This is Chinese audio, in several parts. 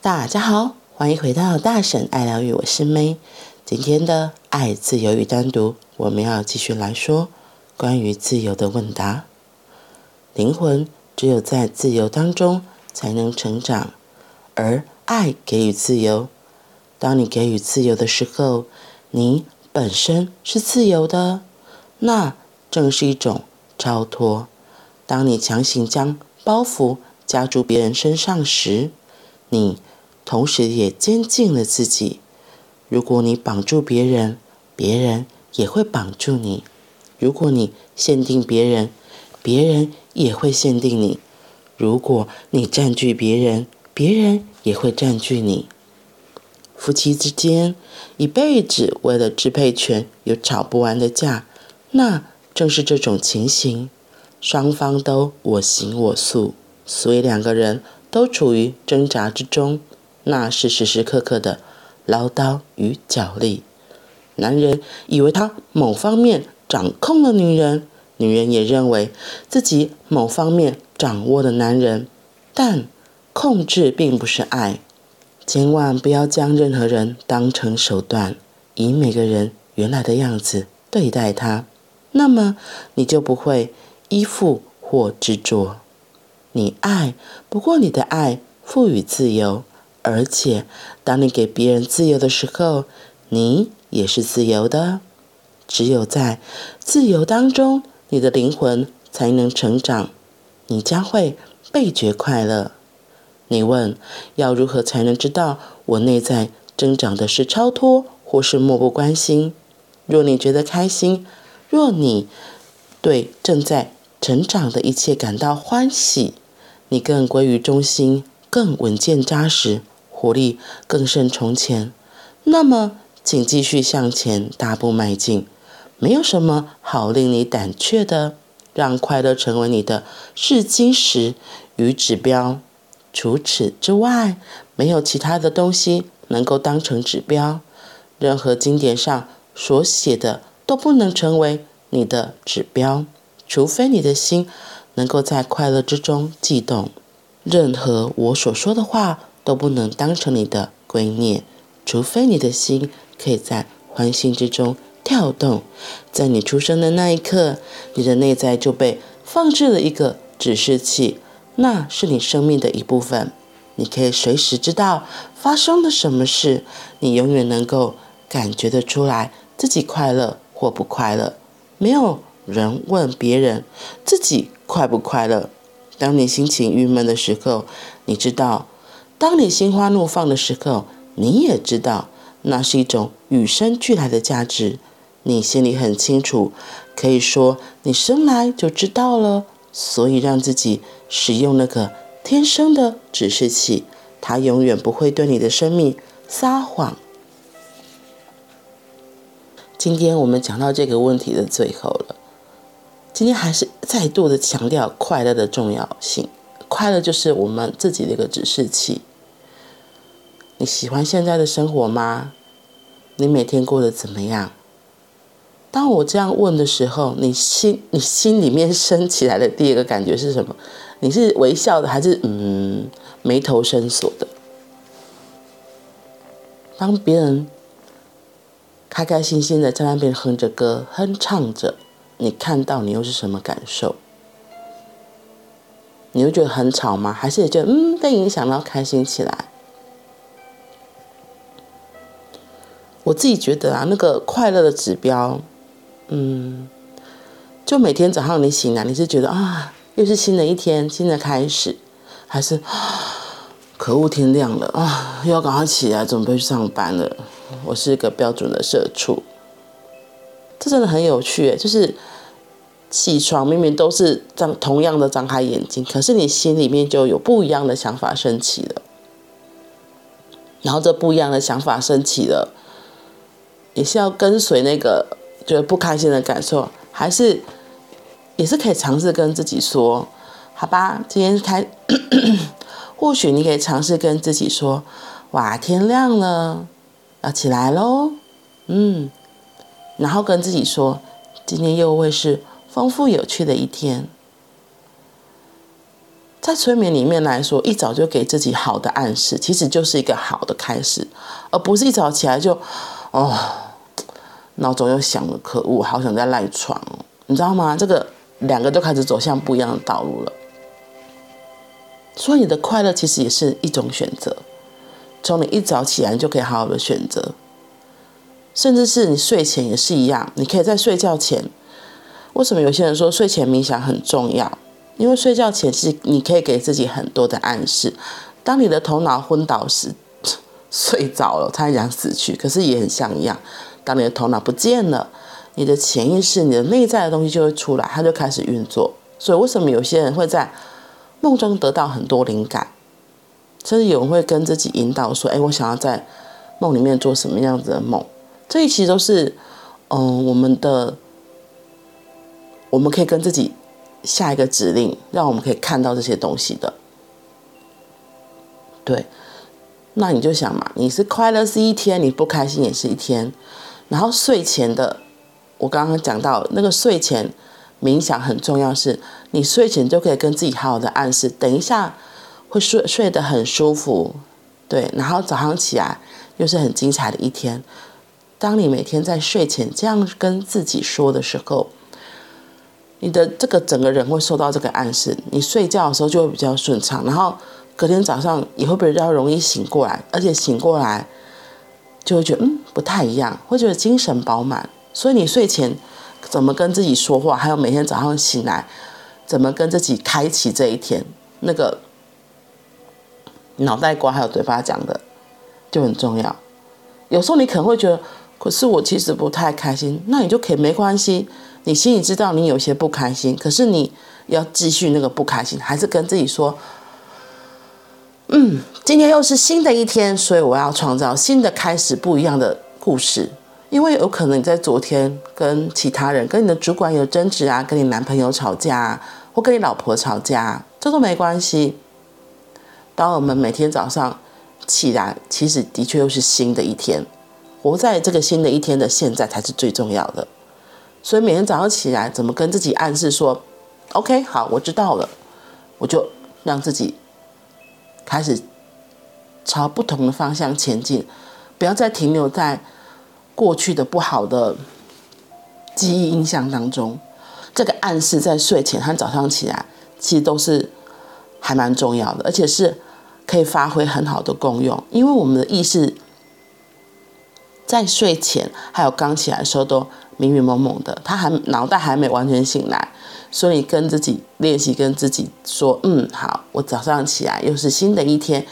大家好，欢迎回到大婶爱疗愈，我是 May。今天的爱、自由与单独，我们要继续来说关于自由的问答。灵魂只有在自由当中才能成长，而爱给予自由。当你给予自由的时候，你本身是自由的，那正是一种超脱。当你强行将包袱加诸别人身上时，你同时也监禁了自己。如果你绑住别人，别人也会绑住你；如果你限定别人，别人也会限定你；如果你占据别人，别人也会占据你。夫妻之间一辈子为了支配权有吵不完的架，那正是这种情形，双方都我行我素，所以两个人都处于挣扎之中，那是时时刻刻的。唠叨与角力，男人以为他某方面掌控了女人，女人也认为自己某方面掌握了男人。但控制并不是爱，千万不要将任何人当成手段，以每个人原来的样子对待他，那么你就不会依附或执着。你爱，不过你的爱赋予自由。而且，当你给别人自由的时候，你也是自由的。只有在自由当中，你的灵魂才能成长，你将会倍觉快乐。你问，要如何才能知道我内在增长的是超脱，或是漠不关心？若你觉得开心，若你对正在成长的一切感到欢喜，你更归于中心，更稳健扎实。活力更胜从前，那么请继续向前大步迈进。没有什么好令你胆怯的，让快乐成为你的试金石与指标。除此之外，没有其他的东西能够当成指标。任何经典上所写的都不能成为你的指标，除非你的心能够在快乐之中悸动。任何我所说的话。都不能当成你的圭臬，除非你的心可以在欢欣之中跳动。在你出生的那一刻，你的内在就被放置了一个指示器，那是你生命的一部分。你可以随时知道发生了什么事，你永远能够感觉得出来自己快乐或不快乐。没有人问别人自己快不快乐。当你心情郁闷的时候，你知道。当你心花怒放的时候，你也知道那是一种与生俱来的价值，你心里很清楚，可以说你生来就知道了。所以让自己使用那个天生的指示器，它永远不会对你的生命撒谎。今天我们讲到这个问题的最后了，今天还是再度的强调快乐的重要性，快乐就是我们自己的一个指示器。你喜欢现在的生活吗？你每天过得怎么样？当我这样问的时候，你心你心里面升起来的第一个感觉是什么？你是微笑的，还是嗯眉头深锁的？当别人开开心心的在那边哼着歌、哼唱着，你看到你又是什么感受？你会觉得很吵吗？还是也觉得嗯被影响到开心起来？我自己觉得啊，那个快乐的指标，嗯，就每天早上你醒来，你是觉得啊，又是新的一天，新的开始，还是可恶，天亮了啊，又要赶快起来准备去上班了。我是一个标准的社畜，这真的很有趣，就是起床明明都是张同样的张开眼睛，可是你心里面就有不一样的想法升起了，然后这不一样的想法升起了。也是要跟随那个觉得不开心的感受，还是也是可以尝试跟自己说，好吧，今天开，或许你可以尝试跟自己说，哇，天亮了，要起来喽，嗯，然后跟自己说，今天又会是丰富有趣的一天。在催眠里面来说，一早就给自己好的暗示，其实就是一个好的开始，而不是一早起来就哦，闹钟又响了，可恶，好想再赖床哦，你知道吗？这个两个就开始走向不一样的道路了。所以你的快乐其实也是一种选择，从你一早起来就可以好好的选择，甚至是你睡前也是一样，你可以在睡觉前。为什么有些人说睡前冥想很重要？因为睡觉前是你可以给自己很多的暗示。当你的头脑昏倒时，睡着了，他想死去，可是也很像一样。当你的头脑不见了，你的潜意识、你的内在的东西就会出来，它就开始运作。所以为什么有些人会在梦中得到很多灵感，甚至有人会跟自己引导说：“哎，我想要在梦里面做什么样子的梦？”这一期都是，嗯，我们的，我们可以跟自己下一个指令，让我们可以看到这些东西的。对，那你就想嘛，你是快乐是一天，你不开心也是一天。然后睡前的，我刚刚讲到那个睡前。冥想很重要，是你睡前就可以跟自己好好的暗示，等一下会睡睡得很舒服，对，然后早上起来又是很精彩的一天。当你每天在睡前这样跟自己说的时候，你的这个整个人会受到这个暗示，你睡觉的时候就会比较顺畅，然后隔天早上也会比较容易醒过来，而且醒过来就会觉得嗯不太一样，会觉得精神饱满，所以你睡前。怎么跟自己说话，还有每天早上醒来，怎么跟自己开启这一天，那个脑袋瓜还有嘴巴讲的就很重要。有时候你可能会觉得，可是我其实不太开心，那你就可以没关系，你心里知道你有些不开心，可是你要继续那个不开心，还是跟自己说，嗯，今天又是新的一天，所以我要创造新的开始，不一样的故事。因为有可能你在昨天跟其他人、跟你的主管有争执啊，跟你男朋友吵架啊，或跟你老婆吵架，这都没关系。当我们每天早上起来，其实的确又是新的一天，活在这个新的一天的现在才是最重要的。所以每天早上起来，怎么跟自己暗示说：“OK，好，我知道了。”我就让自己开始朝不同的方向前进，不要再停留在。过去的不好的记忆印象当中，这个暗示在睡前和早上起来，其实都是还蛮重要的，而且是可以发挥很好的功用。因为我们的意识在睡前还有刚起来的时候都迷迷蒙蒙的，他还脑袋还没完全醒来，所以跟自己练习，跟自己说：“嗯，好，我早上起来又是新的一天，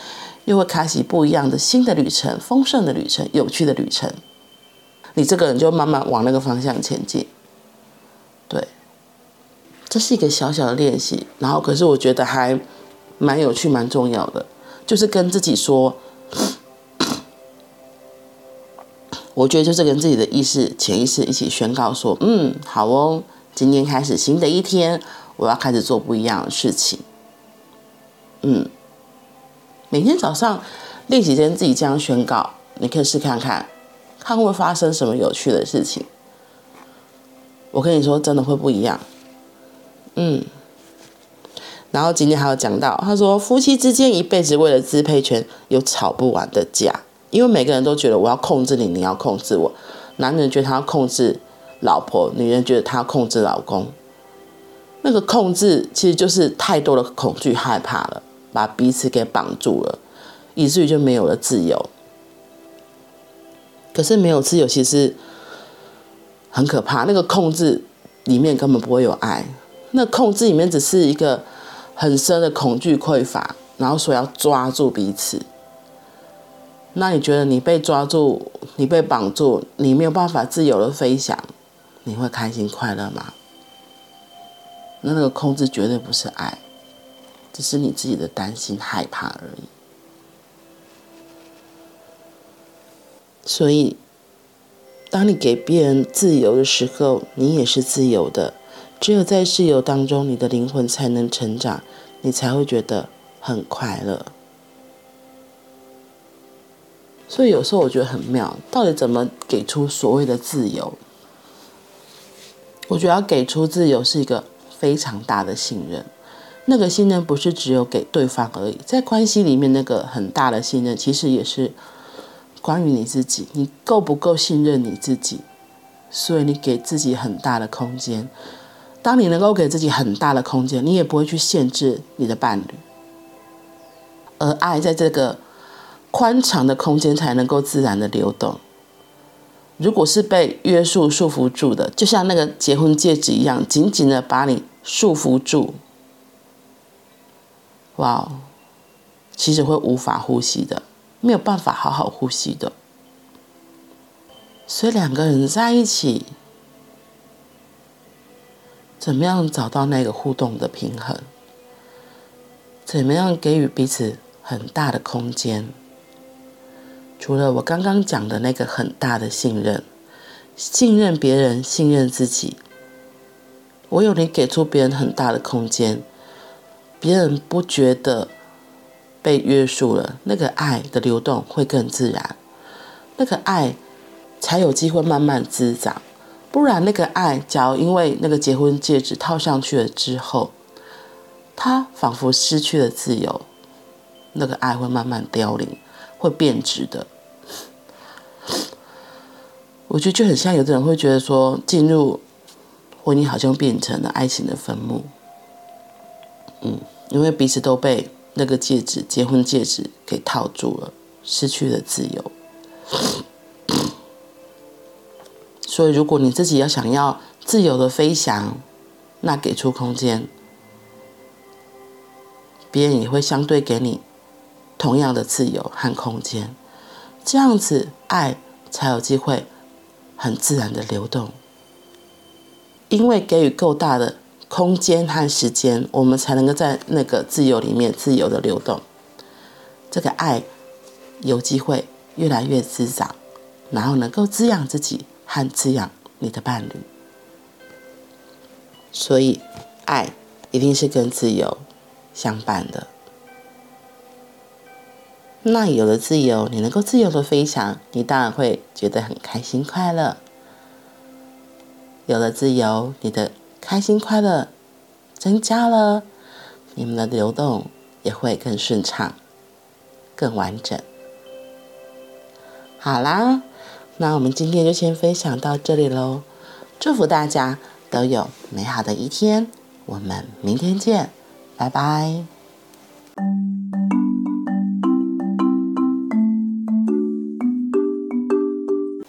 又会开启不一样的新的旅程，丰盛的旅程，有趣的旅程。”你这个人就慢慢往那个方向前进，对，这是一个小小的练习，然后可是我觉得还蛮有趣、蛮重要的，就是跟自己说，我觉得就是跟自己的意识、潜意识一起宣告说，嗯，好哦，今天开始新的一天，我要开始做不一样的事情，嗯，每天早上练习跟自己这样宣告，你可以试看看。看会发生什么有趣的事情，我跟你说，真的会不一样。嗯，然后今天还有讲到，他说夫妻之间一辈子为了支配权有吵不完的架，因为每个人都觉得我要控制你，你要控制我。男人觉得他要控制老婆，女人觉得他要控制老公。那个控制其实就是太多的恐惧、害怕了，把彼此给绑住了，以至于就没有了自由。可是没有自由，其实很可怕。那个控制里面根本不会有爱，那控制里面只是一个很深的恐惧匮乏，然后说要抓住彼此。那你觉得你被抓住，你被绑住，你没有办法自由的飞翔，你会开心快乐吗？那那个控制绝对不是爱，只是你自己的担心害怕而已。所以，当你给别人自由的时候，你也是自由的。只有在自由当中，你的灵魂才能成长，你才会觉得很快乐。所以有时候我觉得很妙，到底怎么给出所谓的自由？我觉得要给出自由是一个非常大的信任，那个信任不是只有给对方而已，在关系里面那个很大的信任，其实也是关于你自己，你够不够信任你自己？所以你给自己很大的空间。当你能够给自己很大的空间，你也不会去限制你的伴侣，而爱在这个宽敞的空间才能够自然的流动。如果是被约束束缚住的，就像那个结婚戒指一样，紧紧的把你束缚住。哇，其实会无法呼吸的，没有办法好好呼吸的。所以两个人在一起，怎么样找到那个互动的平衡？怎么样给予彼此很大的空间？除了我刚刚讲的那个很大的信任，信任别人，信任自己。我有你给出别人很大的空间。别人不觉得被约束了，那个爱的流动会更自然，那个爱才有机会慢慢滋长。不然，那个爱，假如因为那个结婚戒指套上去了之后，他仿佛失去了自由，那个爱会慢慢凋零，会变质的。我觉得就很像有的人会觉得说，进入婚姻好像变成了爱情的坟墓。嗯，因为彼此都被那个戒指、结婚戒指给套住了，失去了自由。所以，如果你自己要想要自由的飞翔，那给出空间，别人也会相对给你同样的自由和空间，这样子爱才有机会很自然的流动。因为给予够大的。空间和时间，我们才能够在那个自由里面自由的流动。这个爱有机会越来越滋长，然后能够滋养自己和滋养你的伴侣。所以，爱一定是跟自由相伴的。那有了自由，你能够自由的飞翔，你当然会觉得很开心快乐。有了自由，你的。开心快乐增加了，你们的流动也会更顺畅、更完整。好啦，那我们今天就先分享到这里喽。祝福大家都有美好的一天，我们明天见，拜拜。